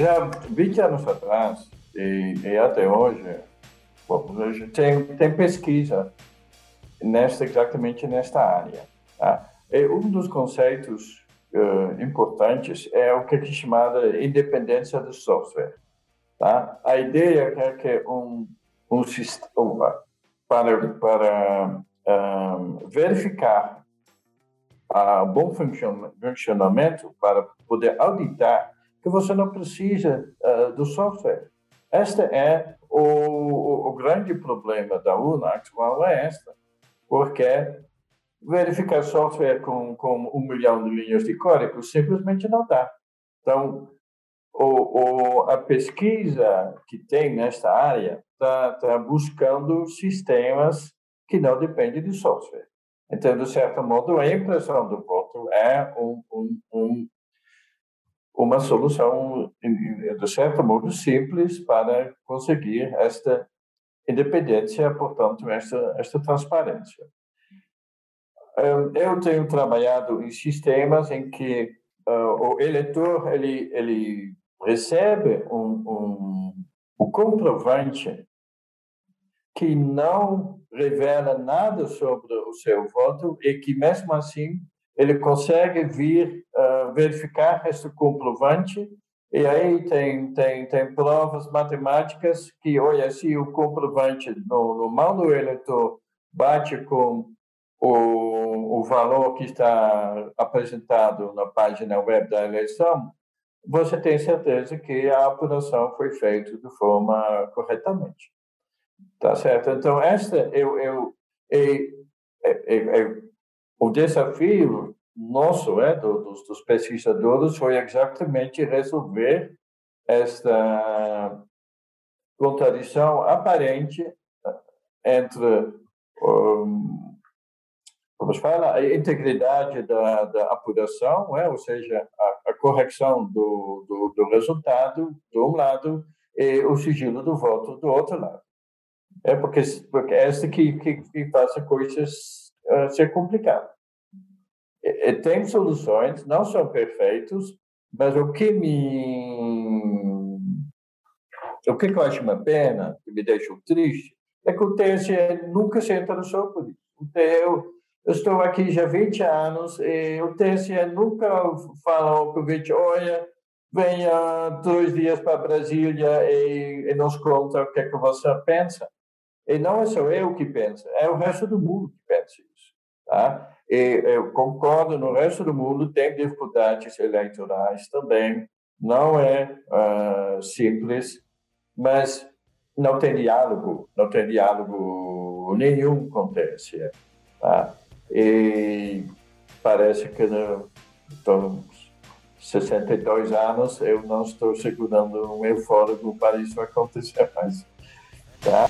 já 20 anos atrás e, e até hoje, tem, tem pesquisa nesta, exatamente nesta área. Tá? E um dos conceitos uh, importantes é o que é chamada independência do software. Tá? A ideia é que um, um sistema para, para um, verificar a bom funcionamento, para poder auditar, que você não precisa uh, do software. Este é o, o, o, grande problema da UNA atual, é esta, porque verificar software com, com um milhão de linhas de código simplesmente não dá. Então, o, o, a pesquisa que tem nesta área está tá buscando sistemas que não dependem de software. Então, de certo modo, a impressão do voto é um, um, uma solução, de certo modo, simples para conseguir esta independência, portanto, esta, esta transparência. Eu tenho trabalhado em sistemas em que uh, o eleitor ele, ele recebe um, um, um comprovante que não revela nada sobre o seu voto e que, mesmo assim, ele consegue vir uh, verificar esse comprovante e aí tem, tem, tem provas matemáticas que, olha, se o comprovante no, no mão do eleitor bate com o, o valor que está apresentado na página web da eleição, você tem certeza que a apuração foi feita de forma corretamente. Tá certo? Então, esta eu, eu, eu, eu, o desafio nosso, é, dos, dos pesquisadores, foi exatamente resolver esta contradição aparente entre um, vamos falar, a integridade da, da apuração, é? ou seja, a, a correção do, do, do, resultado de um lado e o sigilo do voto do outro lado. É porque, porque é essa que, que, que faz as coisas uh, ser complicado. E, e tem soluções, não são perfeitos, mas o que me o que eu acho uma pena, que me deixa triste, é que o TSE nunca se interessou por isso. TSE eu estou aqui já há 20 anos e o TSE nunca falou com o Convite, olha, venha dois dias para Brasília e, e, nos conta o que, é que você pensa. E não é só eu que penso, é o resto do mundo que pensa isso. Tá? E eu concordo, no resto do mundo tem dificuldades eleitorais também, não é uh, simples, mas não tem diálogo, não tem diálogo nenhum TSE. Tá? E parece que estou 62 anos, eu não estou segurando um eufórico para isso acontecer mais. Tá?